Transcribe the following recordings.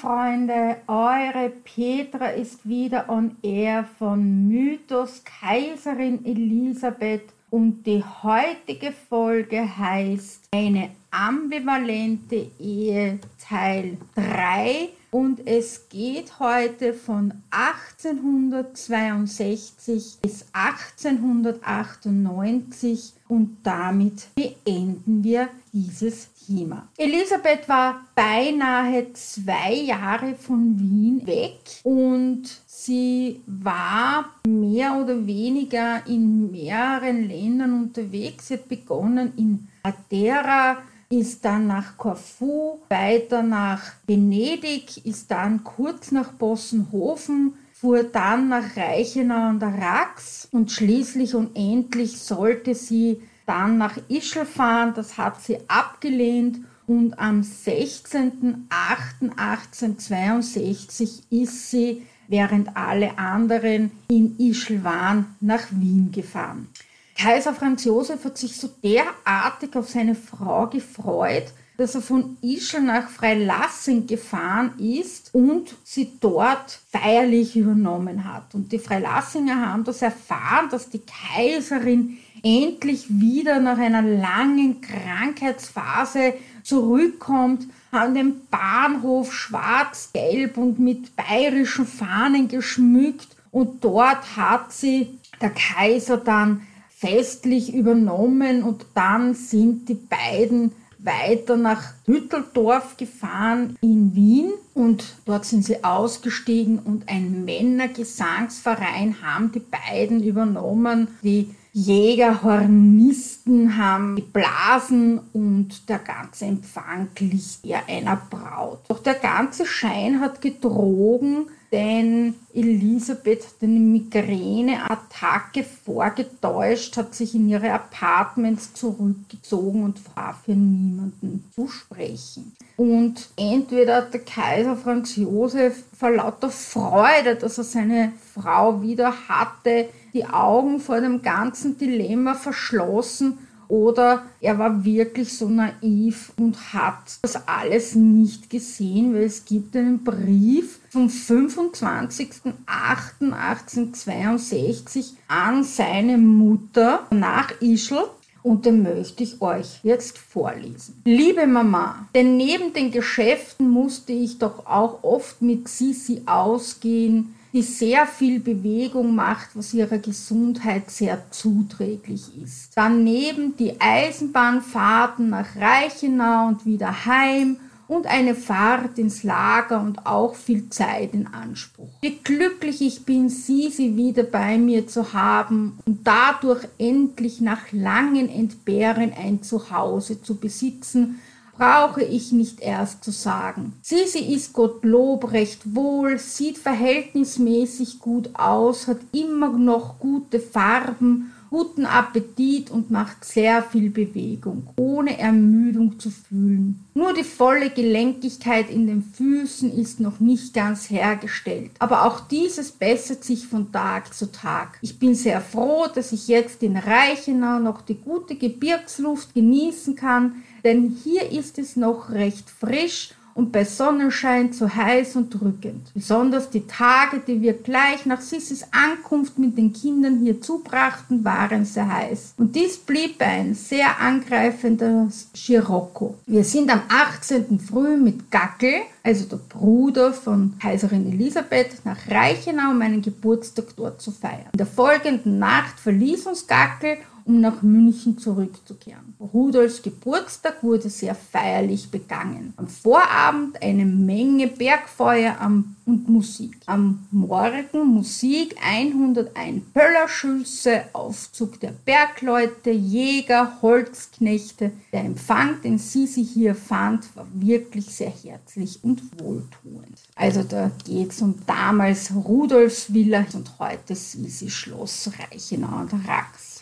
Freunde, eure Petra ist wieder on air von Mythos Kaiserin Elisabeth und die heutige Folge heißt eine ambivalente Ehe Teil 3 und es geht heute von 1862 bis 1898 und damit beenden wir dieses Thema. Elisabeth war beinahe zwei Jahre von Wien weg und sie war mehr oder weniger in mehreren Ländern unterwegs. Sie hat begonnen in Matera, ist dann nach Korfu, weiter nach Venedig, ist dann kurz nach Bossenhofen, fuhr dann nach Reichenau an der Rax und schließlich und endlich sollte sie dann nach Ischl fahren. Das hat sie abgelehnt und am 16.08.1862 ist sie, während alle anderen in Ischl waren, nach Wien gefahren. Kaiser Franz Josef hat sich so derartig auf seine Frau gefreut, dass er von Ischl nach Freilassing gefahren ist und sie dort feierlich übernommen hat. Und die Freilassinger haben das erfahren, dass die Kaiserin endlich wieder nach einer langen Krankheitsphase zurückkommt, an dem Bahnhof schwarz-gelb und mit bayerischen Fahnen geschmückt und dort hat sie der Kaiser dann festlich übernommen und dann sind die beiden weiter nach Hütteldorf gefahren in Wien und dort sind sie ausgestiegen und ein Männergesangsverein haben die beiden übernommen. Die Jäger, Hornisten haben geblasen und der ganze Empfang glich eher einer Braut. Doch der ganze Schein hat getrogen, denn Elisabeth hat eine Migräneattacke vorgetäuscht, hat sich in ihre Apartments zurückgezogen und war für niemanden zu sprechen. Und entweder hat der Kaiser Franz Josef vor lauter Freude, dass er seine Frau wieder hatte, die Augen vor dem ganzen Dilemma verschlossen oder er war wirklich so naiv und hat das alles nicht gesehen, weil es gibt einen Brief vom 25.08.1862 an seine Mutter nach Ischl und den möchte ich euch jetzt vorlesen. Liebe Mama, denn neben den Geschäften musste ich doch auch oft mit Sisi ausgehen, die sehr viel Bewegung macht, was ihrer Gesundheit sehr zuträglich ist. Daneben die Eisenbahnfahrten nach Reichenau und wieder heim und eine Fahrt ins Lager und auch viel Zeit in Anspruch. Wie glücklich ich bin, sie, sie wieder bei mir zu haben und dadurch endlich nach langen Entbehren ein Zuhause zu besitzen, brauche ich nicht erst zu sagen. Sisi ist Gottlob recht wohl, sieht verhältnismäßig gut aus, hat immer noch gute Farben, guten Appetit und macht sehr viel Bewegung, ohne Ermüdung zu fühlen. Nur die volle Gelenkigkeit in den Füßen ist noch nicht ganz hergestellt. Aber auch dieses bessert sich von Tag zu Tag. Ich bin sehr froh, dass ich jetzt in Reichenau noch die gute Gebirgsluft genießen kann, denn hier ist es noch recht frisch und bei Sonnenschein zu heiß und drückend. Besonders die Tage, die wir gleich nach Sissis Ankunft mit den Kindern hier zubrachten, waren sehr heiß. Und dies blieb ein sehr angreifender Scirocco. Wir sind am 18. Früh mit Gackel, also der Bruder von Kaiserin Elisabeth, nach Reichenau, um meinen Geburtstag dort zu feiern. In der folgenden Nacht verließ uns Gackel um nach München zurückzukehren. Rudolfs Geburtstag wurde sehr feierlich begangen. Am Vorabend eine Menge Bergfeuer und Musik. Am Morgen Musik, 101 Pöllerschüsse, Aufzug der Bergleute, Jäger, Holzknechte. Der Empfang, den Sisi hier fand, war wirklich sehr herzlich und wohltuend. Also da geht es um damals Rudolfs Villa und heute Sisi Schloss Reichenau der Rax.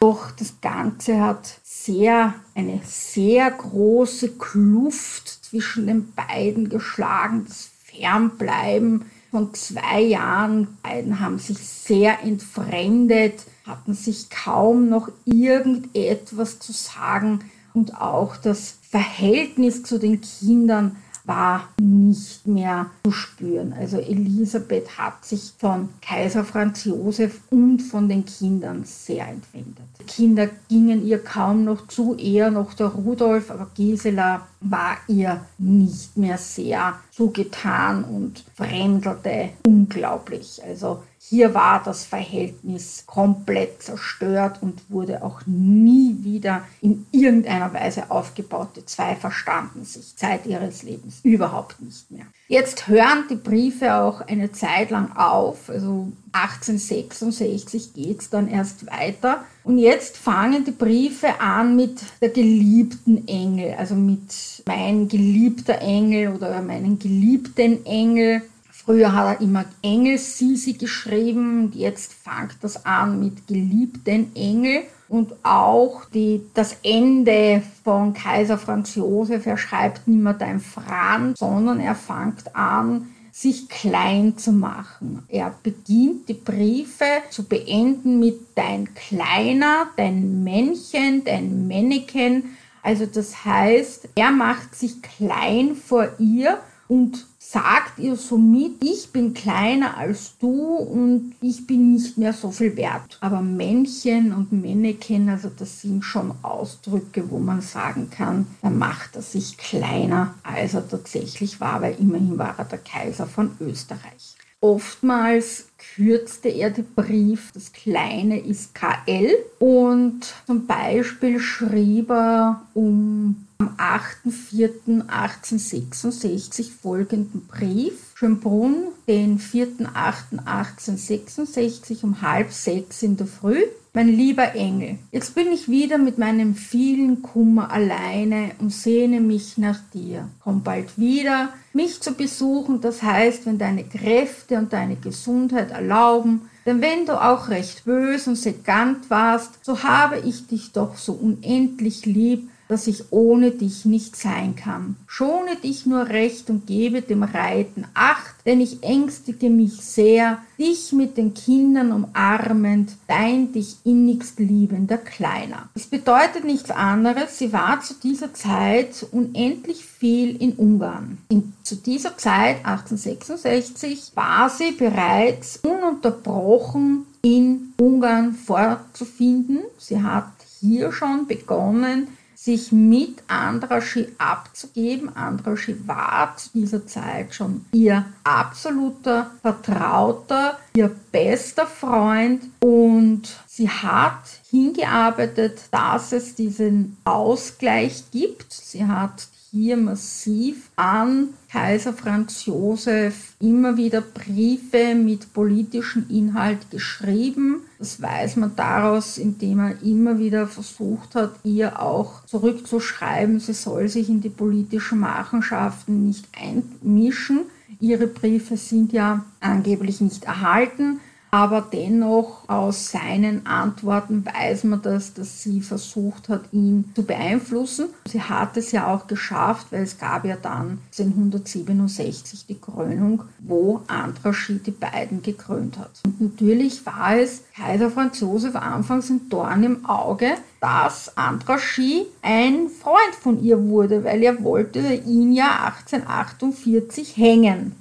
Doch das Ganze hat sehr, eine sehr große Kluft zwischen den beiden geschlagen. Das Fernbleiben von zwei Jahren. Beiden haben sich sehr entfremdet, hatten sich kaum noch irgendetwas zu sagen und auch das Verhältnis zu den Kindern war nicht mehr zu spüren. Also Elisabeth hat sich von Kaiser Franz Josef und von den Kindern sehr entwendet. Die Kinder gingen ihr kaum noch zu, eher noch der Rudolf, aber Gisela war ihr nicht mehr sehr zugetan und fremdelte unglaublich. Also hier war das Verhältnis komplett zerstört und wurde auch nie wieder in irgendeiner Weise aufgebaut. Die zwei verstanden sich Zeit ihres Lebens überhaupt nicht mehr. Jetzt hören die Briefe auch eine Zeit lang auf, also 1866 geht es dann erst weiter. Und jetzt fangen die Briefe an mit der geliebten Engel, also mit mein geliebter Engel oder meinen geliebten Engel. Früher hat er immer Engel Sisi geschrieben und jetzt fängt das an mit geliebten Engel. Und auch die, das Ende von Kaiser Franz Josef, er schreibt nicht mehr dein Franz, sondern er fängt an, sich klein zu machen. Er beginnt die Briefe zu beenden mit dein Kleiner, dein Männchen, dein Männchen. Also das heißt, er macht sich klein vor ihr und sagt ihr somit, ich bin kleiner als du und ich bin nicht mehr so viel wert. Aber Männchen und Männchen, also das sind schon Ausdrücke, wo man sagen kann, da macht er sich kleiner, als er tatsächlich war, weil immerhin war er der Kaiser von Österreich. Oftmals kürzte er den Brief, das kleine ist KL und zum Beispiel schrieb er um am 8.4.1866 folgenden Brief. Schönbrunn, den 4.8.1866 um halb sechs in der Früh. Mein lieber Engel, jetzt bin ich wieder mit meinem vielen Kummer alleine und sehne mich nach dir. Komm bald wieder, mich zu besuchen, das heißt, wenn deine Kräfte und deine Gesundheit erlauben, denn wenn du auch recht bös und segant warst, so habe ich dich doch so unendlich lieb, dass ich ohne dich nicht sein kann. Schone dich nur recht und gebe dem Reiten Acht, denn ich ängstige mich sehr, dich mit den Kindern umarmend, dein dich innigst liebender Kleiner. Das bedeutet nichts anderes, sie war zu dieser Zeit unendlich viel in Ungarn. In, zu dieser Zeit, 1866, war sie bereits ununterbrochen in Ungarn vorzufinden. Sie hat hier schon begonnen, sich mit Andraschi abzugeben. Andraschi war zu dieser Zeit schon ihr absoluter Vertrauter, ihr bester Freund und sie hat hingearbeitet, dass es diesen Ausgleich gibt. Sie hat hier massiv an Kaiser Franz Josef immer wieder Briefe mit politischem Inhalt geschrieben. Das weiß man daraus, indem er immer wieder versucht hat, ihr auch zurückzuschreiben, sie soll sich in die politischen Machenschaften nicht einmischen. Ihre Briefe sind ja angeblich nicht erhalten, aber dennoch aus seinen Antworten weiß man das, dass sie versucht hat, ihn zu beeinflussen. Sie hat es ja auch geschafft, weil es gab ja dann 1967 die Krönung, wo Andraschi die beiden gekrönt hat. Und natürlich war es Kaiser Franz Josef anfangs ein Dorn im Auge, dass Andraschi ein Freund von ihr wurde, weil er wollte ihn ja 1848 hängen.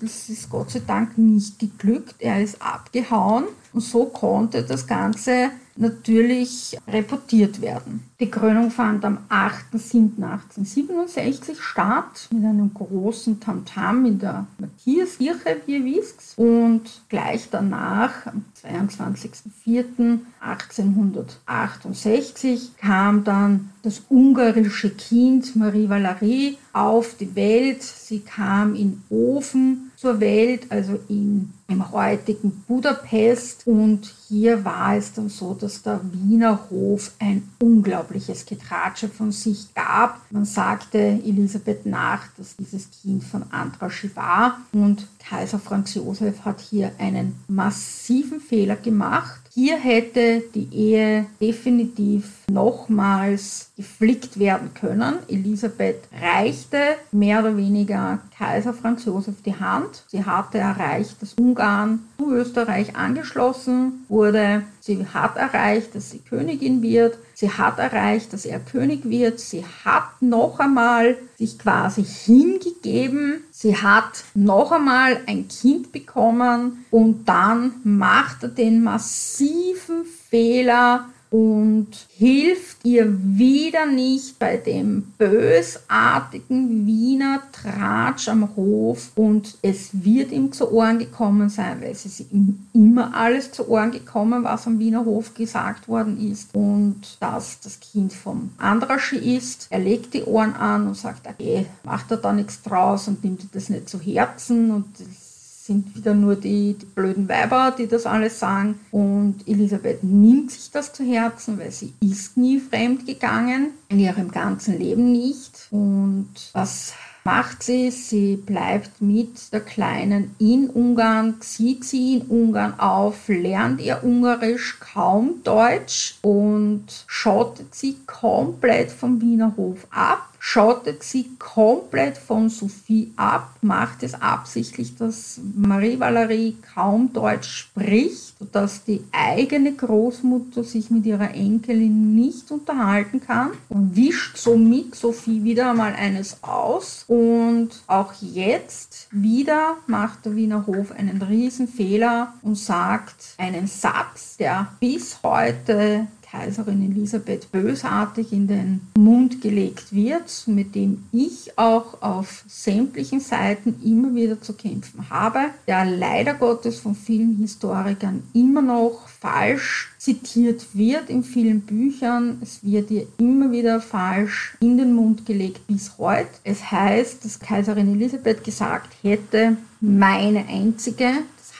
Das ist Gott sei Dank nicht geglückt. Er ist abgehauen und so konnte das Ganze natürlich reportiert werden. Die Krönung fand am 8.7.1867 statt mit einem großen Tamtam in der Matthiaskirche, wie ihr wisst. Und gleich danach, am 22.04.1868, kam dann das ungarische Kind Marie Valerie auf die Welt. Sie kam in Ofen zur Welt, also in, im heutigen Budapest. Und hier war es dann so, dass der Wiener Hof ein unglaubliches Getratsche von sich gab. Man sagte Elisabeth nach, dass dieses Kind von Andraschi war. Und Kaiser Franz Josef hat hier einen massiven Fehler gemacht. Hier hätte die Ehe definitiv nochmals geflickt werden können. Elisabeth reichte mehr oder weniger Kaiser Franz Josef die Hand. Sie hatte erreicht, dass Ungarn zu Österreich angeschlossen wurde. Sie hat erreicht, dass sie Königin wird. Sie hat erreicht, dass er König wird. Sie hat noch einmal sich quasi hingegeben. Sie hat noch einmal ein Kind bekommen und dann macht er den massiven Fehler, und hilft ihr wieder nicht bei dem bösartigen Wiener Tratsch am Hof und es wird ihm zu Ohren gekommen sein, weil es ist ihm immer alles zu Ohren gekommen, was am Wiener Hof gesagt worden ist und dass das Kind vom Andraschi ist. Er legt die Ohren an und sagt, okay, macht er da nichts draus und nimmt das nicht zu Herzen und das sind wieder nur die, die, blöden Weiber, die das alles sagen. Und Elisabeth nimmt sich das zu Herzen, weil sie ist nie fremd gegangen, in ihrem ganzen Leben nicht. Und was macht sie? Sie bleibt mit der Kleinen in Ungarn, zieht sie in Ungarn auf, lernt ihr Ungarisch, kaum Deutsch und schottet sie komplett vom Wiener Hof ab schottet sie komplett von Sophie ab, macht es absichtlich, dass Marie Valerie kaum Deutsch spricht, sodass die eigene Großmutter sich mit ihrer Enkelin nicht unterhalten kann und wischt somit Sophie wieder einmal eines aus. Und auch jetzt wieder macht der Wiener Hof einen Riesenfehler und sagt einen Satz, der bis heute Kaiserin Elisabeth bösartig in den Mund gelegt wird, mit dem ich auch auf sämtlichen Seiten immer wieder zu kämpfen habe, der leider Gottes von vielen Historikern immer noch falsch zitiert wird in vielen Büchern. Es wird ihr immer wieder falsch in den Mund gelegt bis heute. Es heißt, dass Kaiserin Elisabeth gesagt hätte, meine einzige,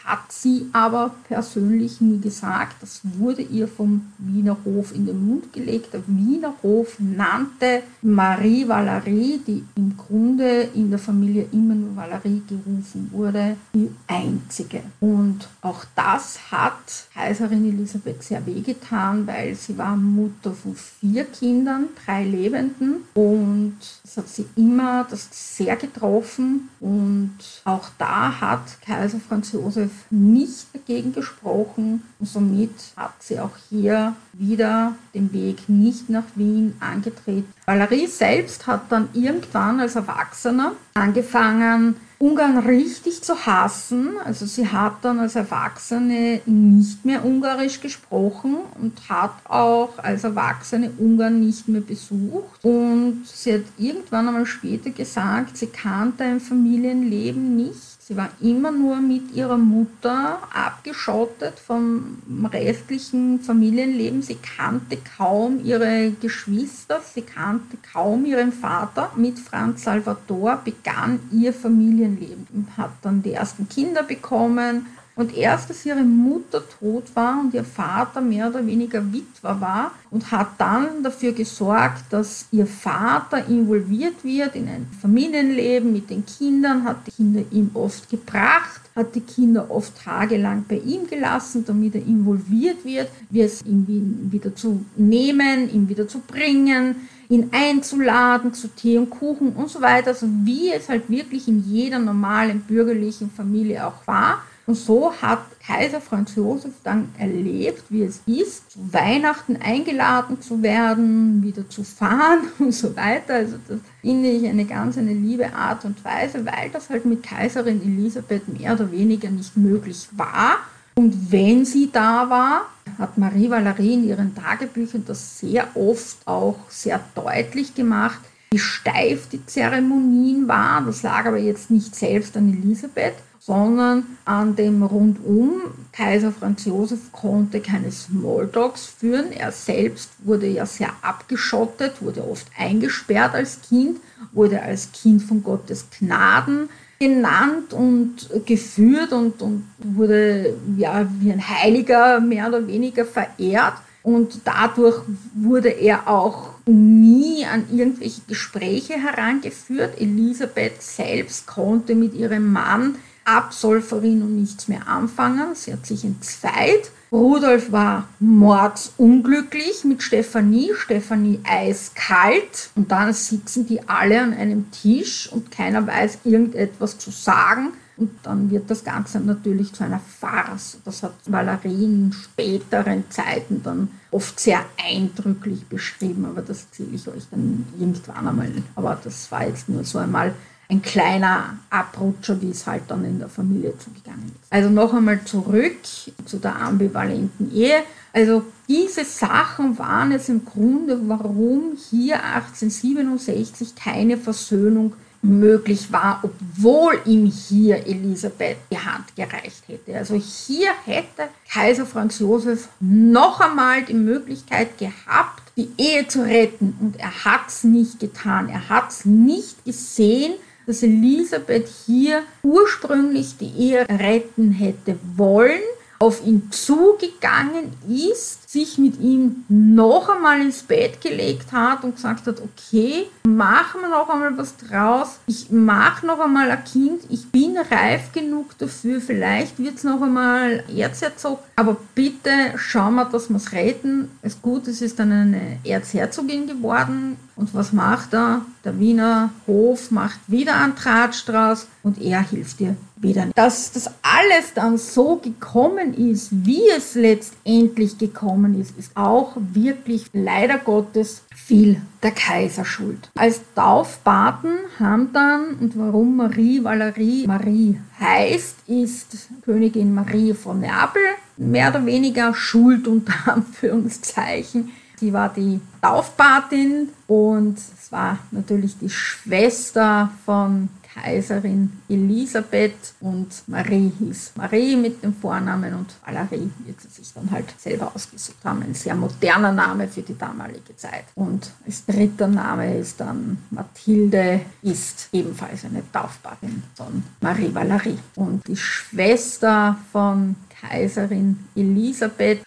hat sie aber persönlich nie gesagt. Das wurde ihr vom Wiener Hof in den Mund gelegt. Der Wiener Hof nannte Marie Valerie, die im Grunde in der Familie immer nur Valerie gerufen wurde, die einzige. Und auch das hat Kaiserin Elisabeth sehr wehgetan, weil sie war Mutter von vier Kindern, drei Lebenden. Und das hat sie immer das sehr getroffen. Und auch da hat Kaiser Franz Josef nicht dagegen gesprochen und somit hat sie auch hier wieder den Weg nicht nach Wien angetreten. Valerie selbst hat dann irgendwann als Erwachsener angefangen, Ungarn richtig zu hassen. Also sie hat dann als Erwachsene nicht mehr Ungarisch gesprochen und hat auch als Erwachsene Ungarn nicht mehr besucht. Und sie hat irgendwann einmal später gesagt, sie kannte ein Familienleben nicht Sie war immer nur mit ihrer Mutter abgeschottet vom restlichen Familienleben. Sie kannte kaum ihre Geschwister, sie kannte kaum ihren Vater. Mit Franz Salvador begann ihr Familienleben hat dann die ersten Kinder bekommen, und erst als ihre Mutter tot war und ihr Vater mehr oder weniger Witwer war und hat dann dafür gesorgt, dass ihr Vater involviert wird in ein Familienleben mit den Kindern, hat die Kinder ihm oft gebracht, hat die Kinder oft tagelang bei ihm gelassen, damit er involviert wird, wie es ihn wieder zu nehmen, ihn wieder zu bringen, ihn einzuladen zu Tee und Kuchen und so weiter, also wie es halt wirklich in jeder normalen bürgerlichen Familie auch war. Und so hat Kaiser Franz Josef dann erlebt, wie es ist, zu Weihnachten eingeladen zu werden, wieder zu fahren und so weiter. Also das finde ich eine ganz eine liebe Art und Weise, weil das halt mit Kaiserin Elisabeth mehr oder weniger nicht möglich war. Und wenn sie da war, hat Marie Valerie in ihren Tagebüchern das sehr oft auch sehr deutlich gemacht, wie steif die Zeremonien waren. Das lag aber jetzt nicht selbst an Elisabeth, sondern an dem Rundum. Kaiser Franz Josef konnte keine Smalltalks führen. Er selbst wurde ja sehr abgeschottet, wurde oft eingesperrt als Kind, wurde als Kind von Gottes Gnaden genannt und geführt und, und wurde ja wie ein Heiliger mehr oder weniger verehrt. Und dadurch wurde er auch nie an irgendwelche Gespräche herangeführt. Elisabeth selbst konnte mit ihrem Mann Absolverin und nichts mehr anfangen. Sie hat sich entzweit Rudolf war mordsunglücklich mit Stefanie, Stefanie eiskalt und dann sitzen die alle an einem Tisch und keiner weiß irgendetwas zu sagen. Und dann wird das Ganze natürlich zu einer Farce. Das hat Valerie in späteren Zeiten dann oft sehr eindrücklich beschrieben, aber das erzähle ich euch dann irgendwann einmal. Aber das war jetzt nur so einmal ein kleiner Abrutscher, wie es halt dann in der Familie zugegangen ist. Also noch einmal zurück zu der ambivalenten Ehe. Also diese Sachen waren es im Grunde, warum hier 1867 keine Versöhnung möglich war, obwohl ihm hier Elisabeth die Hand gereicht hätte. Also hier hätte Kaiser Franz Josef noch einmal die Möglichkeit gehabt, die Ehe zu retten. Und er hat es nicht getan. Er hat es nicht gesehen, dass Elisabeth hier ursprünglich die Ehe retten hätte wollen, auf ihn zugegangen ist, sich mit ihm noch einmal ins Bett gelegt hat und gesagt hat, okay, machen wir noch einmal was draus, ich mache noch einmal ein Kind, ich bin reif genug dafür, vielleicht wird es noch einmal Erzherzog, aber bitte schauen wir, dass wir es retten. Es gut, es ist dann eine Erzherzogin geworden, und was macht er? Der Wiener Hof macht wieder einen Tratsch draus und er hilft ihr wieder. Dass das alles dann so gekommen ist, wie es letztendlich gekommen ist, ist auch wirklich leider Gottes viel der Kaiser schuld. Als Taufpaten haben dann, und warum Marie Valerie Marie heißt, ist Königin Marie von Neapel mehr oder weniger schuld unter Anführungszeichen Sie war die Taufpatin und es war natürlich die Schwester von Kaiserin Elisabeth und Marie hieß Marie mit dem Vornamen und Valerie wird sie sich dann halt selber ausgesucht haben. Ein sehr moderner Name für die damalige Zeit. Und als dritter Name ist dann Mathilde, ist ebenfalls eine Taufpatin von Marie Valerie. Und die Schwester von Kaiserin Elisabeth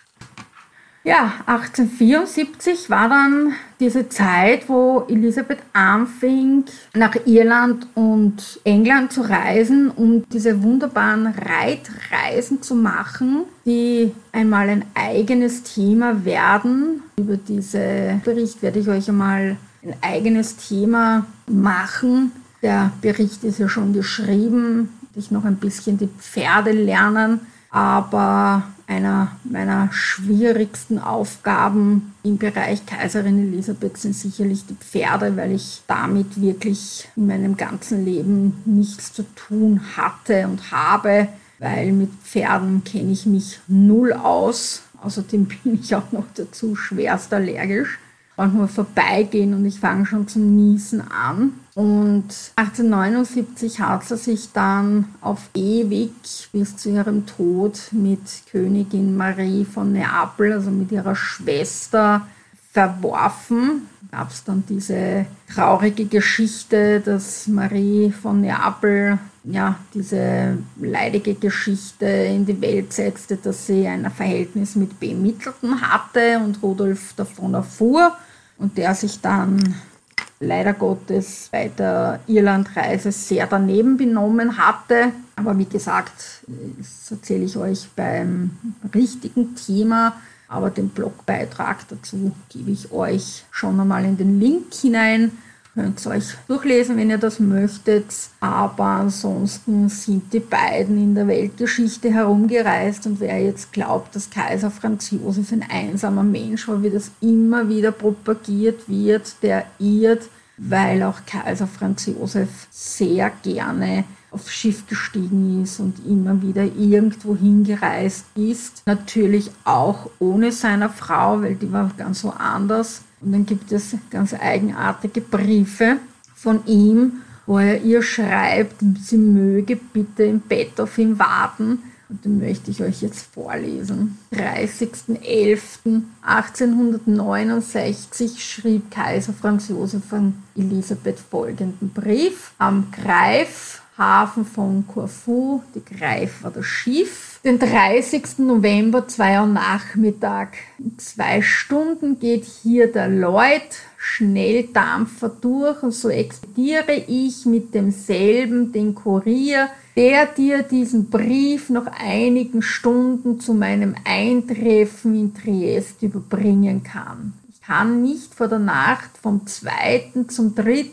ja, 1874 war dann diese Zeit, wo Elisabeth anfing, nach Irland und England zu reisen, um diese wunderbaren Reitreisen zu machen, die einmal ein eigenes Thema werden. Über diesen Bericht werde ich euch einmal ein eigenes Thema machen. Der Bericht ist ja schon geschrieben. Ich noch ein bisschen die Pferde lernen, aber einer meiner schwierigsten Aufgaben im Bereich Kaiserin Elisabeth sind sicherlich die Pferde, weil ich damit wirklich in meinem ganzen Leben nichts zu tun hatte und habe, weil mit Pferden kenne ich mich null aus. Außerdem bin ich auch noch dazu schwerst allergisch nur vorbeigehen und ich fange schon zum Niesen an. Und 1879 hat sie sich dann auf ewig bis zu ihrem Tod mit Königin Marie von Neapel, also mit ihrer Schwester, verworfen. Gab es dann diese traurige Geschichte, dass Marie von Neapel ja, diese leidige Geschichte in die Welt setzte, dass sie ein Verhältnis mit Bemittelten hatte und Rudolf davon erfuhr und der sich dann leider Gottes bei der Irlandreise sehr daneben benommen hatte. Aber wie gesagt, das erzähle ich euch beim richtigen Thema. Aber den Blogbeitrag dazu gebe ich euch schon einmal in den Link hinein. Könnt ihr euch durchlesen, wenn ihr das möchtet. Aber ansonsten sind die beiden in der Weltgeschichte herumgereist und wer jetzt glaubt, dass Kaiser Franz Josef ein einsamer Mensch war, wie das immer wieder propagiert wird, der irrt, weil auch Kaiser Franz Josef sehr gerne aufs Schiff gestiegen ist und immer wieder irgendwo hingereist ist. Natürlich auch ohne seiner Frau, weil die war ganz so anders. Und dann gibt es ganz eigenartige Briefe von ihm, wo er ihr schreibt, sie möge bitte im Bett auf ihn warten. Und den möchte ich euch jetzt vorlesen. 30.11.1869 schrieb Kaiser Franz Josef an Elisabeth folgenden Brief. Am Greif Hafen von Corfu, die Greif war das Schiff. Den 30. November, 2 Uhr Nachmittag. In zwei Stunden geht hier der Lloyd Schnelldampfer durch und so expediere ich mit demselben den Kurier, der dir diesen Brief noch einigen Stunden zu meinem Eintreffen in Triest überbringen kann. Ich kann nicht vor der Nacht vom 2. zum 3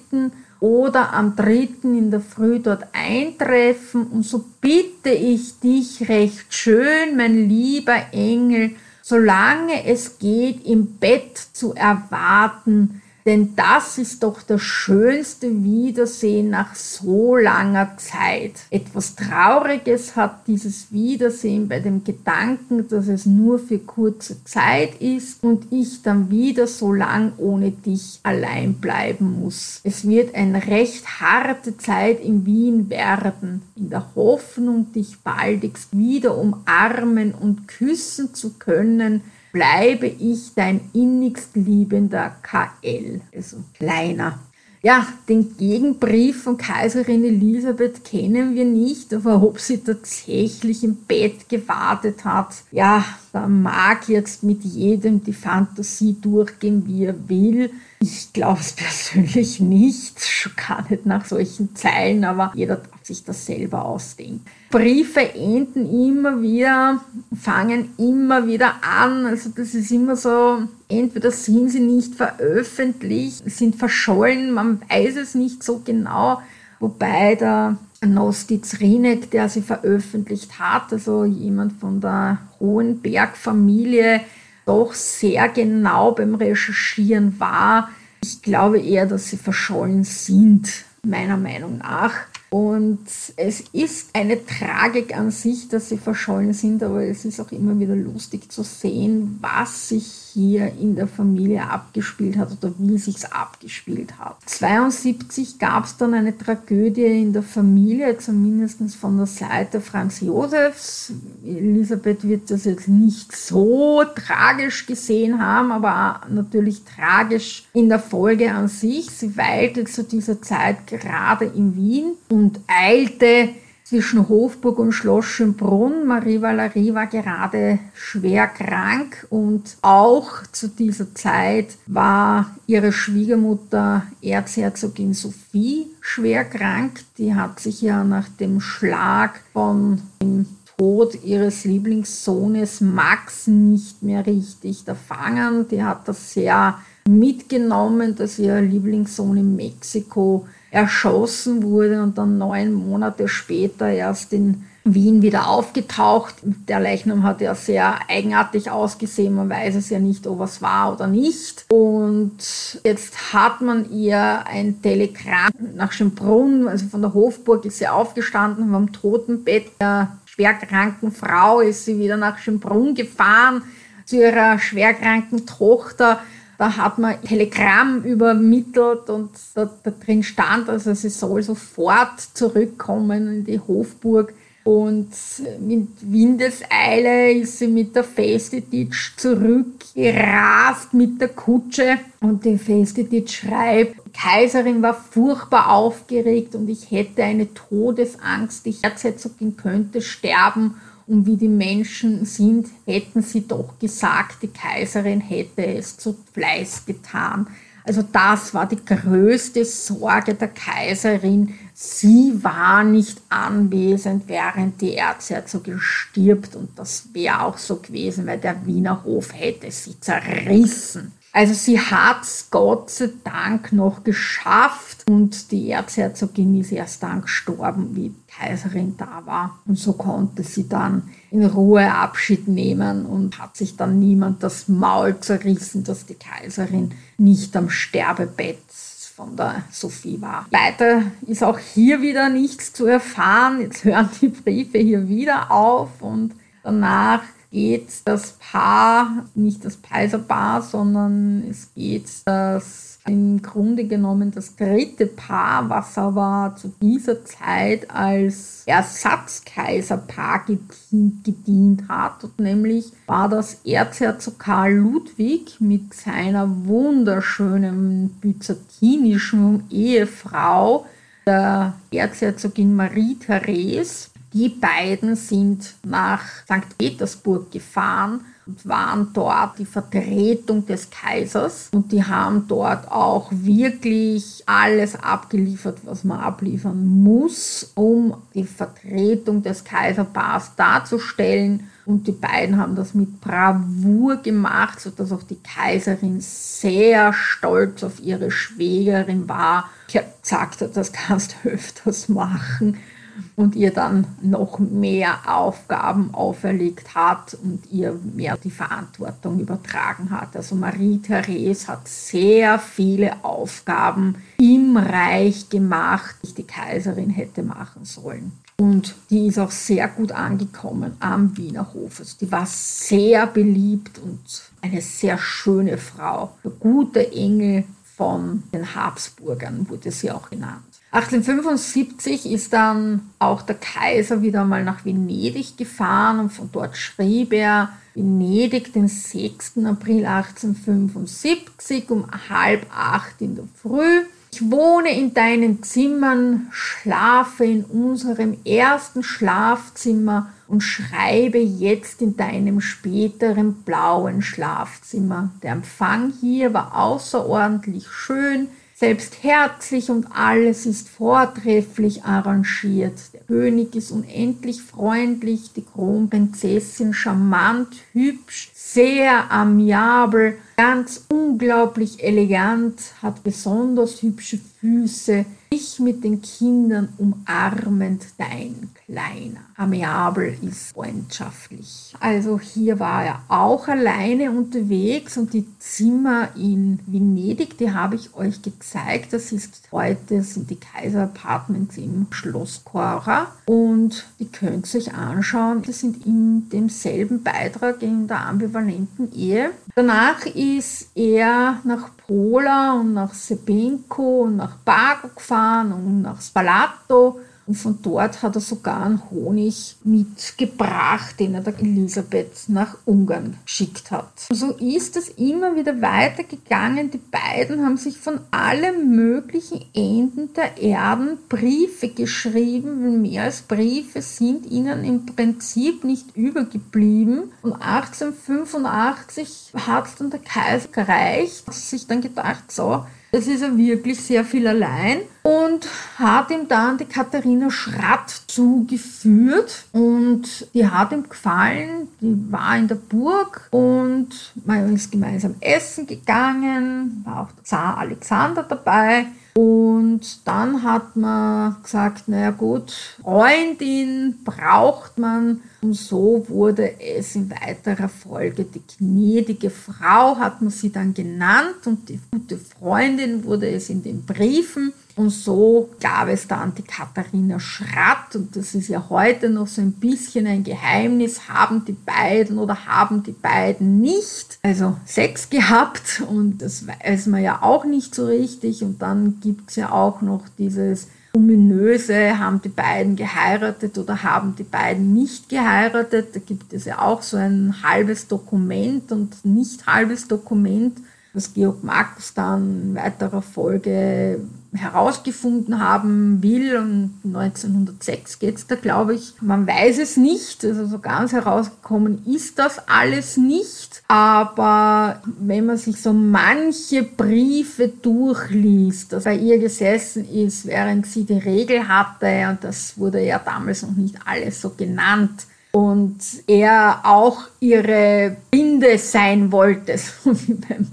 oder am dritten in der Früh dort eintreffen. Und so bitte ich dich recht schön, mein lieber Engel, solange es geht, im Bett zu erwarten, denn das ist doch das schönste Wiedersehen nach so langer Zeit. Etwas Trauriges hat dieses Wiedersehen bei dem Gedanken, dass es nur für kurze Zeit ist und ich dann wieder so lang ohne dich allein bleiben muss. Es wird eine recht harte Zeit in Wien werden, in der Hoffnung, dich baldigst wieder umarmen und küssen zu können, bleibe ich dein innigst liebender KL, also kleiner. Ja, den Gegenbrief von Kaiserin Elisabeth kennen wir nicht, aber ob sie tatsächlich im Bett gewartet hat, ja, mag jetzt mit jedem die Fantasie durchgehen, wie er will. Ich glaube es persönlich nicht, schon gar nicht nach solchen Zeilen, aber jeder darf sich das selber ausdenken. Briefe enden immer wieder, fangen immer wieder an. Also das ist immer so, entweder sind sie nicht veröffentlicht, sind verschollen, man weiß es nicht so genau. Wobei der Nostitz Rinek, der sie veröffentlicht hat, also jemand von der Hohenberg-Familie, doch sehr genau beim Recherchieren war. Ich glaube eher, dass sie verschollen sind, meiner Meinung nach. Und es ist eine Tragik an sich, dass sie verschollen sind, aber es ist auch immer wieder lustig zu sehen, was sich hier in der Familie abgespielt hat oder wie sich's abgespielt hat. 72 gab es dann eine Tragödie in der Familie, zumindest von der Seite Franz Josefs. Elisabeth wird das jetzt nicht so tragisch gesehen haben, aber natürlich tragisch in der Folge an sich. Sie weilte zu dieser Zeit gerade in Wien und eilte zwischen Hofburg und Schloss Schönbrunn. Marie Valerie war gerade schwer krank und auch zu dieser Zeit war ihre Schwiegermutter Erzherzogin Sophie schwer krank. Die hat sich ja nach dem Schlag von dem Tod ihres Lieblingssohnes Max nicht mehr richtig erfangen. Die hat das sehr mitgenommen, dass ihr Lieblingssohn in Mexiko erschossen wurde und dann neun Monate später erst in Wien wieder aufgetaucht. Der Leichnam hat ja sehr eigenartig ausgesehen. Man weiß es ja nicht, ob es war oder nicht. Und jetzt hat man ihr ein Telegramm nach Schönbrunn, also von der Hofburg ist sie aufgestanden, vom Totenbett der schwerkranken Frau ist sie wieder nach Schönbrunn gefahren zu ihrer schwerkranken Tochter da hat man Telegramm übermittelt und da, da drin stand, also sie soll sofort zurückkommen in die Hofburg. Und mit Windeseile ist sie mit der Festetitsch zurückgerast mit der Kutsche. Und die Festetitsch schreibt, die Kaiserin war furchtbar aufgeregt und ich hätte eine Todesangst. Die Herzogin könnte sterben und wie die Menschen sind, hätten sie doch gesagt, die Kaiserin hätte es zu Fleiß getan. Also das war die größte Sorge der Kaiserin. Sie war nicht anwesend, während die Erzherzogin stirbt. Und das wäre auch so gewesen, weil der Wiener Hof hätte sie zerrissen. Also sie hat es Gott sei Dank noch geschafft und die Erzherzogin ist erst dann gestorben, wie die Kaiserin da war. Und so konnte sie dann in Ruhe Abschied nehmen und hat sich dann niemand das Maul zerrissen, dass die Kaiserin nicht am Sterbebett von der Sophie war. Weiter ist auch hier wieder nichts zu erfahren. Jetzt hören die Briefe hier wieder auf und danach geht das Paar, nicht das Kaiserpaar, sondern es geht das im Grunde genommen das dritte Paar, was aber zu dieser Zeit als Ersatzkaiserpaar gedient hat. Und nämlich war das Erzherzog Karl Ludwig mit seiner wunderschönen byzantinischen Ehefrau der Erzherzogin Marie-Therese. Die beiden sind nach St. Petersburg gefahren und waren dort die Vertretung des Kaisers und die haben dort auch wirklich alles abgeliefert, was man abliefern muss, um die Vertretung des Kaiserpaars darzustellen. Und die beiden haben das mit Bravour gemacht, sodass auch die Kaiserin sehr stolz auf ihre Schwägerin war. Ich habe gesagt, das kannst du öfters machen und ihr dann noch mehr Aufgaben auferlegt hat und ihr mehr die Verantwortung übertragen hat. Also Marie-Therese hat sehr viele Aufgaben im Reich gemacht, die die Kaiserin hätte machen sollen. Und die ist auch sehr gut angekommen am Wiener Hof. Also die war sehr beliebt und eine sehr schöne Frau. Der gute Engel von den Habsburgern wurde sie auch genannt. 1875 ist dann auch der Kaiser wieder mal nach Venedig gefahren und von dort schrieb er Venedig den 6. April 1875 um halb acht in der Früh. Ich wohne in deinen Zimmern, schlafe in unserem ersten Schlafzimmer und schreibe jetzt in deinem späteren blauen Schlafzimmer. Der Empfang hier war außerordentlich schön selbst herzlich und alles ist vortrefflich arrangiert. Der König ist unendlich freundlich, die Kronprinzessin charmant, hübsch, sehr amiabel, ganz unglaublich elegant, hat besonders hübsche Füße, dich mit den Kindern umarmend, dein Kleiner. Amiabel ist freundschaftlich. Also hier war er auch alleine unterwegs und die Zimmer in Venedig, die habe ich euch gezeigt. Das ist heute sind die Kaiser Apartments im Schloss Cora und die könnt ihr euch anschauen. Das sind in demselben Beitrag in der ambivalenten Ehe. Danach ist er nach Pola und nach Sebenko und nach Bago gefahren und nach Spalato. Und von dort hat er sogar einen Honig mitgebracht, den er der Elisabeth nach Ungarn geschickt hat. Und so ist es immer wieder weitergegangen. Die beiden haben sich von allen möglichen Enden der Erden Briefe geschrieben, weil mehr als Briefe sind ihnen im Prinzip nicht übergeblieben. Und 1885 hat dann der Kaiser gereicht, hat sich dann gedacht, so, das ist er wirklich sehr viel allein und hat ihm dann die Katharina Schratt zugeführt und die hat ihm gefallen. Die war in der Burg und man ist gemeinsam essen gegangen, war auch Zar Alexander dabei. Und dann hat man gesagt, naja gut, Freundin braucht man. Und so wurde es in weiterer Folge die gnädige Frau, hat man sie dann genannt. Und die gute Freundin wurde es in den Briefen. Und so gab es dann die Katharina Schratt, und das ist ja heute noch so ein bisschen ein Geheimnis, haben die beiden oder haben die beiden nicht, also Sex gehabt und das weiß man ja auch nicht so richtig. Und dann gibt es ja auch noch dieses ominöse, haben die beiden geheiratet oder haben die beiden nicht geheiratet. Da gibt es ja auch so ein halbes Dokument und nicht halbes Dokument, was Georg Marx dann in weiterer Folge herausgefunden haben will. Und 1906 geht es da, glaube ich. Man weiß es nicht. Also so ganz herausgekommen ist das alles nicht. Aber wenn man sich so manche Briefe durchliest, dass bei ihr gesessen ist, während sie die Regel hatte, und das wurde ja damals noch nicht alles so genannt, und er auch ihre Binde sein wollte, so wie beim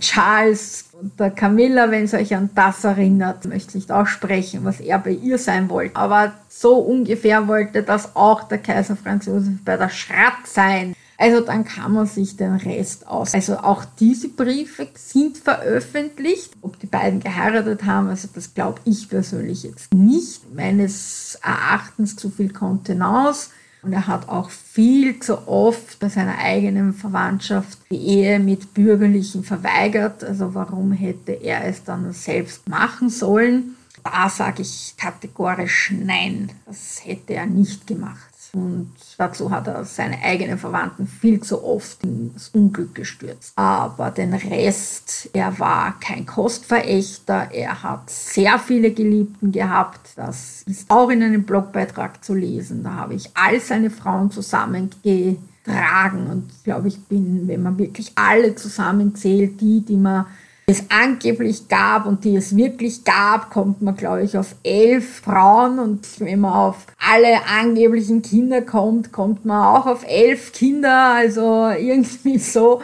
Charles und der Camilla, wenn es euch an das erinnert, möchte nicht aussprechen, was er bei ihr sein wollte. Aber so ungefähr wollte das auch der Kaiser Franz Josef bei der Schratt sein. Also dann kann man sich den Rest aus. Also auch diese Briefe sind veröffentlicht. Ob die beiden geheiratet haben, also das glaube ich persönlich jetzt nicht. Meines Erachtens zu viel Kontenance. Und er hat auch viel zu oft bei seiner eigenen Verwandtschaft die Ehe mit Bürgerlichen verweigert. Also warum hätte er es dann selbst machen sollen? Da sage ich kategorisch nein, das hätte er nicht gemacht. Und dazu hat er seine eigenen Verwandten viel zu oft ins Unglück gestürzt. Aber den Rest, er war kein Kostverächter, er hat sehr viele Geliebten gehabt. Das ist auch in einem Blogbeitrag zu lesen. Da habe ich all seine Frauen zusammengetragen und glaube, ich bin, wenn man wirklich alle zusammenzählt, die, die man es angeblich gab und die es wirklich gab, kommt man, glaube ich, auf elf Frauen. Und wenn man auf alle angeblichen Kinder kommt, kommt man auch auf elf Kinder. Also irgendwie so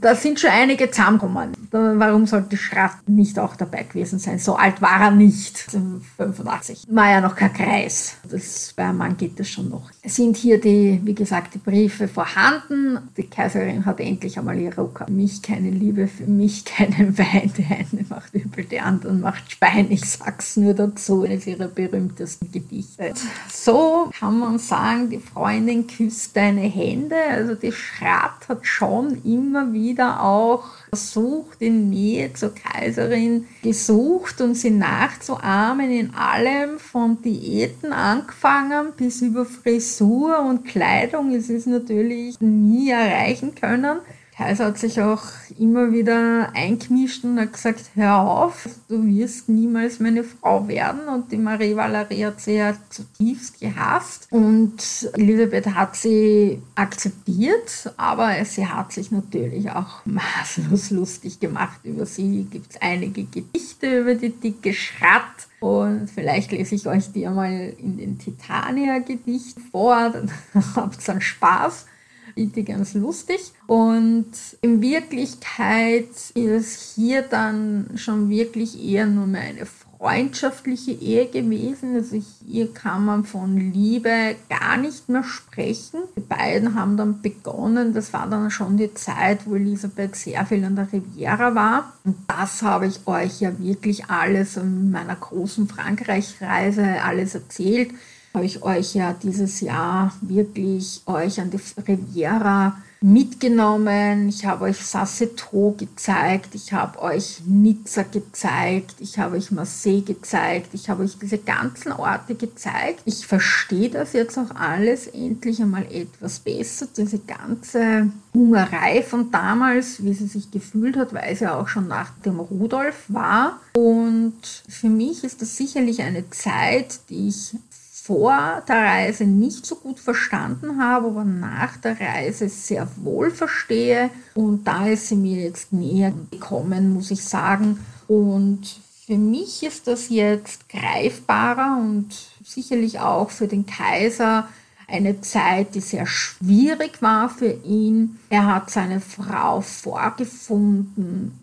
da sind schon einige zusammengekommen. Warum sollte Schratt nicht auch dabei gewesen sein? So alt war er nicht. 85. War ja noch kein Kreis. Das, bei einem Mann geht das schon noch. Es sind hier die, wie gesagt, die Briefe vorhanden. Die Kaiserin hat endlich einmal ihre Ruck. Für mich keine Liebe, für mich keinen Wein. Der eine macht übel, der andere macht Spein. Ich sag's nur dazu. Eines ihrer berühmtesten Gedichte. So kann man sagen, die Freundin küsst deine Hände. Also die Schratt hat schon immer immer wieder auch versucht, in Nähe zur Kaiserin gesucht und sie nachzuahmen in allem, von Diäten angefangen bis über Frisur und Kleidung. Es ist natürlich nie erreichen können. Kaiser hat sich auch immer wieder eingemischt und hat gesagt, hör auf, du wirst niemals meine Frau werden. Und die Marie Valerie hat sie ja zutiefst gehasst. Und Elisabeth hat sie akzeptiert, aber sie hat sich natürlich auch maßlos lustig gemacht. Über sie gibt es einige Gedichte über die dicke Schratt. Und vielleicht lese ich euch die einmal in den Titania-Gedichten vor, dann habt ihr dann Spaß finde ganz lustig. Und in Wirklichkeit ist hier dann schon wirklich eher nur mehr eine freundschaftliche Ehe gewesen. Also hier kann man von Liebe gar nicht mehr sprechen. Die beiden haben dann begonnen, das war dann schon die Zeit, wo Elisabeth sehr viel an der Riviera war. Und das habe ich euch ja wirklich alles in meiner großen Frankreich-Reise alles erzählt habe ich euch ja dieses Jahr wirklich euch an die Riviera mitgenommen. Ich habe euch Sasseto gezeigt, ich habe euch Nizza gezeigt, ich habe euch Marseille gezeigt, ich habe euch diese ganzen Orte gezeigt. Ich verstehe das jetzt auch alles endlich einmal etwas besser. Diese ganze Hungerei von damals, wie sie sich gefühlt hat, weil es ja auch schon nach dem Rudolf war. Und für mich ist das sicherlich eine Zeit, die ich vor der Reise nicht so gut verstanden habe, aber nach der Reise sehr wohl verstehe. Und da ist sie mir jetzt näher gekommen, muss ich sagen. Und für mich ist das jetzt greifbarer und sicherlich auch für den Kaiser eine Zeit, die sehr schwierig war für ihn. Er hat seine Frau vorgefunden,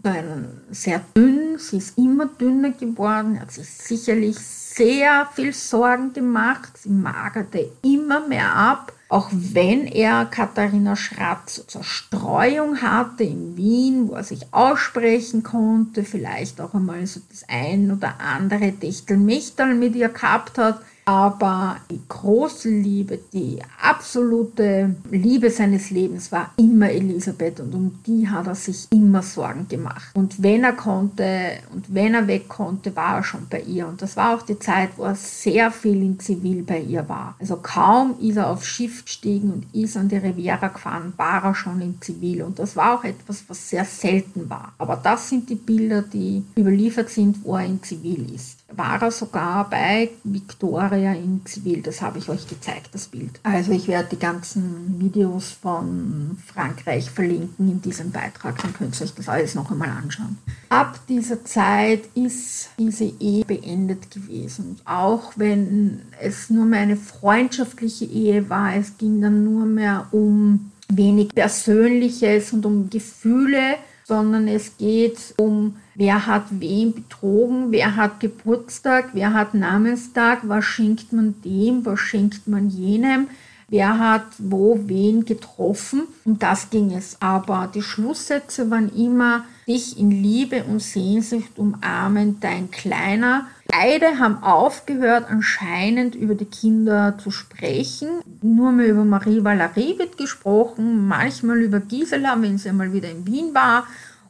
sehr dünn, sie ist immer dünner geworden, er hat sich sicherlich sehr viel Sorgen gemacht. Sie magerte immer mehr ab. Auch wenn er Katharina Schratz Zerstreuung hatte in Wien, wo er sich aussprechen konnte, vielleicht auch einmal so das ein oder andere Techtelmechtel mit ihr gehabt hat, aber die große Liebe, die absolute Liebe seines Lebens war immer Elisabeth und um die hat er sich immer Sorgen gemacht. Und wenn er konnte und wenn er weg konnte, war er schon bei ihr. Und das war auch die Zeit, wo er sehr viel in Zivil bei ihr war. Also kaum ist er aufs Schiff gestiegen und ist an die Riviera gefahren, war er schon in Zivil. Und das war auch etwas, was sehr selten war. Aber das sind die Bilder, die überliefert sind, wo er in Zivil ist war er sogar bei Victoria in Zivil. Das habe ich euch gezeigt, das Bild. Also ich werde die ganzen Videos von Frankreich verlinken in diesem Beitrag, dann könnt ihr euch das alles noch einmal anschauen. Ab dieser Zeit ist diese Ehe beendet gewesen. Auch wenn es nur mehr eine freundschaftliche Ehe war, es ging dann nur mehr um wenig Persönliches und um Gefühle, sondern es geht um wer hat wen betrogen, wer hat Geburtstag, wer hat Namenstag, was schenkt man dem, was schenkt man jenem, wer hat wo wen getroffen. Um das ging es. Aber die Schlusssätze waren immer, dich in Liebe und Sehnsucht umarmen, dein Kleiner. Beide haben aufgehört, anscheinend über die Kinder zu sprechen. Nur mehr über Marie Valerie wird gesprochen, manchmal über Gisela, wenn sie mal wieder in Wien war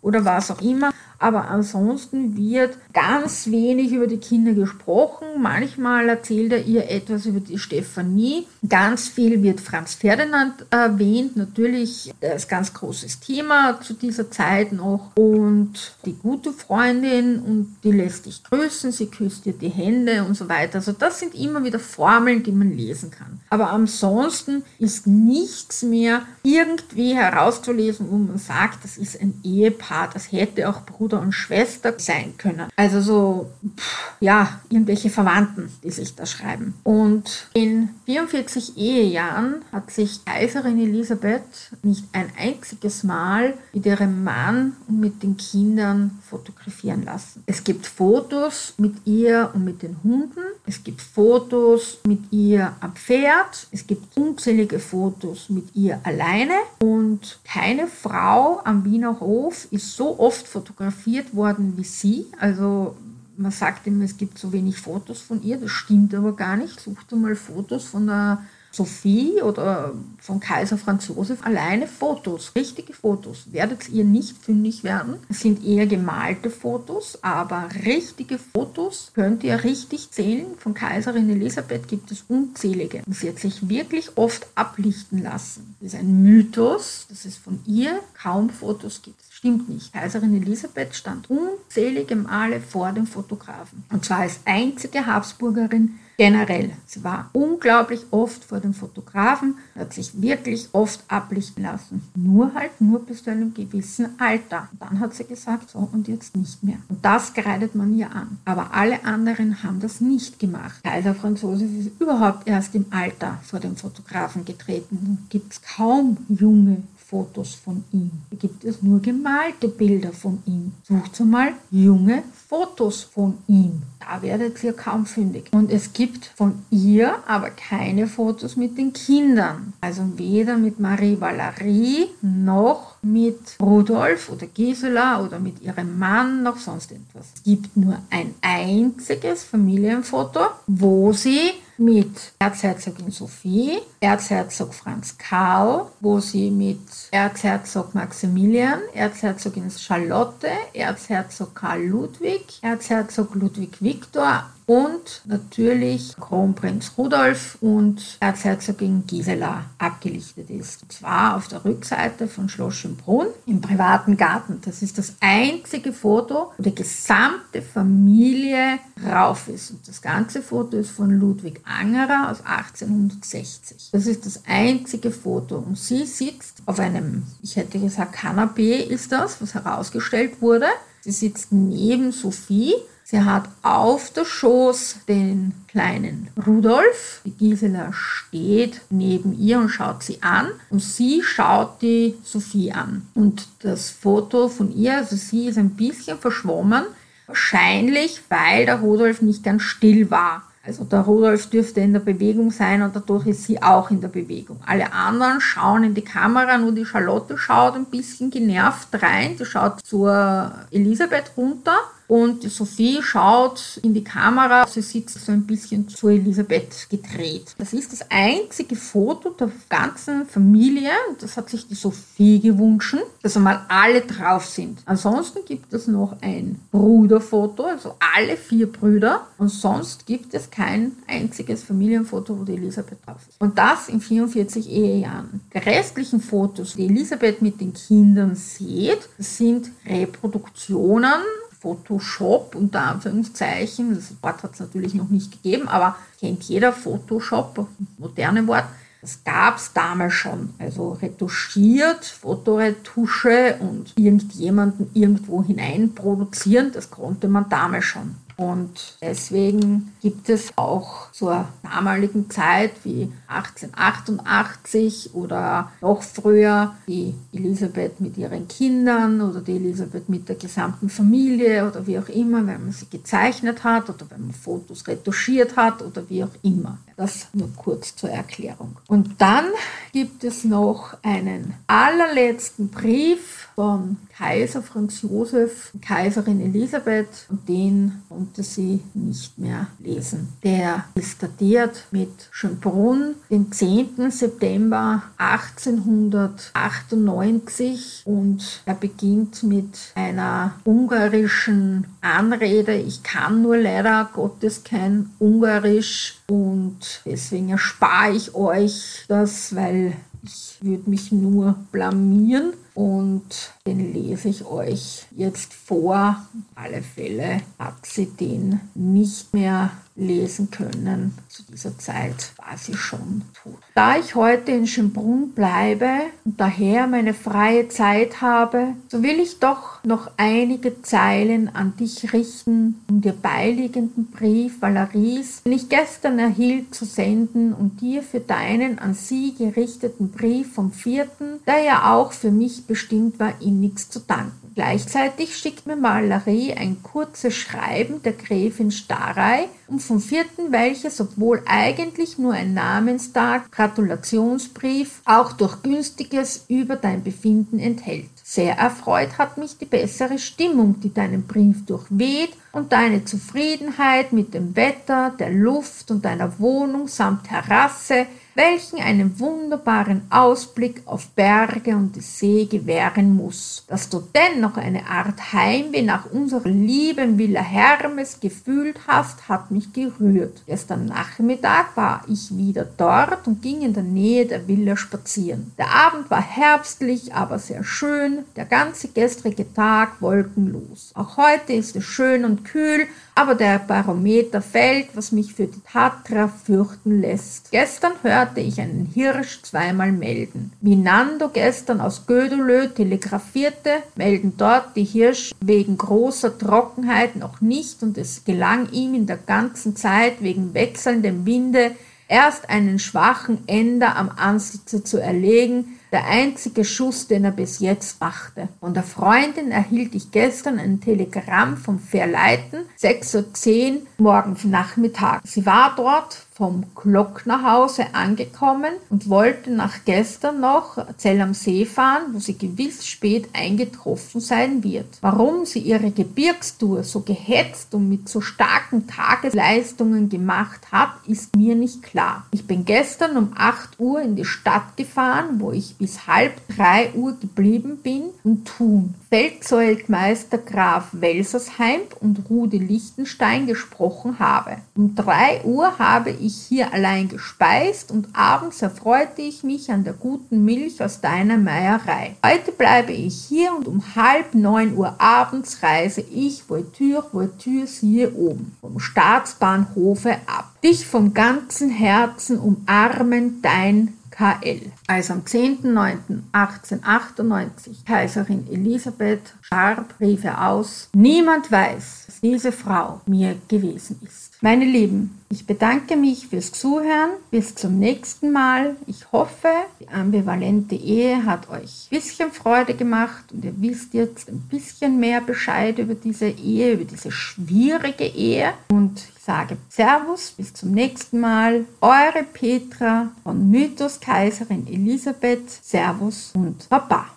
oder was auch immer. Aber ansonsten wird ganz wenig über die Kinder gesprochen. Manchmal erzählt er ihr etwas über die Stefanie. Ganz viel wird Franz Ferdinand erwähnt, natürlich das ganz großes Thema zu dieser Zeit noch. Und die gute Freundin und die lässt dich grüßen, sie küsst dir die Hände und so weiter. Also das sind immer wieder Formeln, die man lesen kann. Aber ansonsten ist nichts mehr irgendwie herauszulesen, wo man sagt, das ist ein Ehepaar, das hätte auch Bruder und Schwester sein können. Also so, pff, ja, irgendwelche Verwandten, die sich da schreiben. Und in 44 Ehejahren hat sich Kaiserin Elisabeth nicht ein einziges Mal mit ihrem Mann und mit den Kindern fotografieren lassen. Es gibt Fotos mit ihr und mit den Hunden. Es gibt Fotos mit ihr am Pferd. Es gibt unzählige Fotos mit ihr alleine. Und keine Frau am Wiener Hof ist so oft fotografiert worden wie sie. Also man sagt immer, es gibt so wenig Fotos von ihr. Das stimmt aber gar nicht. Sucht mal Fotos von der Sophie oder von Kaiser Franz Josef alleine Fotos, richtige Fotos. Werdet ihr nicht fündig werden. Es sind eher gemalte Fotos, aber richtige Fotos könnt ihr richtig zählen. Von Kaiserin Elisabeth gibt es unzählige. Sie hat sich wirklich oft ablichten lassen. Das ist ein Mythos, dass es von ihr kaum Fotos gibt. Stimmt nicht. Kaiserin Elisabeth stand unzählige Male vor dem Fotografen. Und zwar als einzige Habsburgerin, generell. Sie war unglaublich oft vor dem Fotografen, hat sich wirklich oft ablichten lassen. Nur halt nur bis zu einem gewissen Alter. Und dann hat sie gesagt, so und jetzt nicht mehr. Und das kreidet man ihr an. Aber alle anderen haben das nicht gemacht. Kaiser Franz Josef ist überhaupt erst im Alter vor dem Fotografen getreten. Gibt es kaum junge Fotos von ihm. Da gibt es nur gemalte Bilder von ihm. Sucht mal junge Fotos von ihm. Da werdet ihr kaum fündig. Und es gibt von ihr aber keine Fotos mit den Kindern. Also weder mit Marie Valerie noch mit Rudolf oder Gisela oder mit ihrem Mann noch sonst etwas. Es gibt nur ein einziges Familienfoto, wo sie mit Erzherzogin Sophie, Erzherzog Franz Karl, wo sie mit Erzherzog Maximilian, Erzherzogin Charlotte, Erzherzog Karl Ludwig, Erzherzog Ludwig Viktor und natürlich Kronprinz Rudolf und Erzherzogin Gisela abgelichtet ist. Und zwar auf der Rückseite von Schloss Schönbrunn im privaten Garten. Das ist das einzige Foto, wo die gesamte Familie rauf ist. Und das ganze Foto ist von Ludwig Angerer aus 1860. Das ist das einzige Foto. Und sie sitzt auf einem, ich hätte gesagt, Kanapee ist das, was herausgestellt wurde. Sie sitzt neben Sophie Sie hat auf der Schoß den kleinen Rudolf. Die Gisela steht neben ihr und schaut sie an und sie schaut die Sophie an. Und das Foto von ihr, also sie ist ein bisschen verschwommen, wahrscheinlich weil der Rudolf nicht ganz still war. Also der Rudolf dürfte in der Bewegung sein und dadurch ist sie auch in der Bewegung. Alle anderen schauen in die Kamera, nur die Charlotte schaut ein bisschen genervt rein. Sie schaut zur Elisabeth runter und Sophie schaut in die Kamera, sie sitzt so ein bisschen zu Elisabeth gedreht. Das ist das einzige Foto der ganzen Familie, das hat sich die Sophie gewünscht, dass einmal alle drauf sind. Ansonsten gibt es noch ein Bruderfoto, also alle vier Brüder, und sonst gibt es kein einziges Familienfoto, wo die Elisabeth drauf ist. Und das in 44 Ehejahren. Die restlichen Fotos, die Elisabeth mit den Kindern sieht, sind Reproduktionen Photoshop unter Anführungszeichen. Das Wort hat es natürlich noch nicht gegeben, aber kennt jeder Photoshop, moderne Wort. Das gab es damals schon. Also retuschiert, Fotoretusche und irgendjemanden irgendwo hinein produzieren, das konnte man damals schon. Und deswegen gibt es auch zur damaligen Zeit wie 1888 oder noch früher die Elisabeth mit ihren Kindern oder die Elisabeth mit der gesamten Familie oder wie auch immer, wenn man sie gezeichnet hat oder wenn man Fotos retuschiert hat oder wie auch immer. Das nur kurz zur Erklärung. Und dann gibt es noch einen allerletzten Brief von Kaiser Franz Josef, Kaiserin Elisabeth und den konnte sie nicht mehr lesen. Der ist datiert mit Schönbrunn, den 10. September 1898 und er beginnt mit einer ungarischen Anrede. Ich kann nur leider Gottes kein Ungarisch und deswegen erspare ich euch das, weil ich würde mich nur blamieren und den lese ich euch jetzt vor. Auf alle Fälle hat sie den nicht mehr lesen können. Zu dieser Zeit war sie schon tot. Da ich heute in Schönbrunn bleibe und daher meine freie Zeit habe, so will ich doch noch einige Zeilen an dich richten, um dir beiliegenden Brief Valeries, den ich gestern erhielt, zu senden und dir für deinen an sie gerichteten Brief vom vierten, der ja auch für mich bestimmt war, innigst zu danken. Gleichzeitig schickt mir Malerie ein kurzes Schreiben der Gräfin Starey und vom vierten, welches, obwohl eigentlich nur ein Namenstag, Gratulationsbrief, auch durch Günstiges über dein Befinden enthält. Sehr erfreut hat mich die bessere Stimmung, die deinen Brief durchweht und deine Zufriedenheit mit dem Wetter, der Luft und deiner Wohnung samt Terrasse, welchen einen wunderbaren Ausblick auf Berge und die See gewähren muss. Dass du dennoch eine Art Heimweh nach unserer lieben Villa Hermes gefühlt hast, hat mich gerührt. Gestern Nachmittag war ich wieder dort und ging in der Nähe der Villa spazieren. Der Abend war herbstlich, aber sehr schön, der ganze gestrige Tag wolkenlos. Auch heute ist es schön und kühl, aber der Barometer fällt, was mich für die Tatra fürchten lässt. Gestern hörte ich einen Hirsch zweimal melden. Wie Nando gestern aus Gödelö telegrafierte, melden dort die Hirsch wegen großer Trockenheit noch nicht und es gelang ihm in der ganzen Zeit wegen wechselndem Winde erst einen schwachen Ender am Ansitze zu erlegen, der einzige Schuss, den er bis jetzt machte. Von der Freundin erhielt ich gestern ein Telegramm vom Verleiten, 6.10 Uhr morgens Nachmittag. Sie war dort vom Glocknerhause angekommen und wollte nach gestern noch Zell am See fahren, wo sie gewiss spät eingetroffen sein wird. Warum sie ihre Gebirgstour so gehetzt und mit so starken Tagesleistungen gemacht hat, ist mir nicht klar. Ich bin gestern um 8 Uhr in die Stadt gefahren, wo ich bis halb 3 Uhr geblieben bin und tun. Feldzeugmeister Graf Welsersheim und Rudi Lichtenstein gesprochen habe. Um 3 Uhr habe ich hier allein gespeist und abends erfreute ich mich an der guten Milch aus deiner Meierei. Heute bleibe ich hier und um halb neun Uhr abends reise ich Voiture, Voiture, siehe oben, vom Staatsbahnhofe ab. Dich vom ganzen Herzen umarmen, dein KL. Also am 10.09.1898 Kaiserin Elisabeth starb, rief er aus, niemand weiß, dass diese Frau mir gewesen ist. Meine Lieben, ich bedanke mich fürs Zuhören. Bis zum nächsten Mal. Ich hoffe, die ambivalente Ehe hat euch ein bisschen Freude gemacht und ihr wisst jetzt ein bisschen mehr Bescheid über diese Ehe, über diese schwierige Ehe. Und ich sage Servus, bis zum nächsten Mal. Eure Petra von Mythos Kaiserin Elisabeth. Servus und Baba.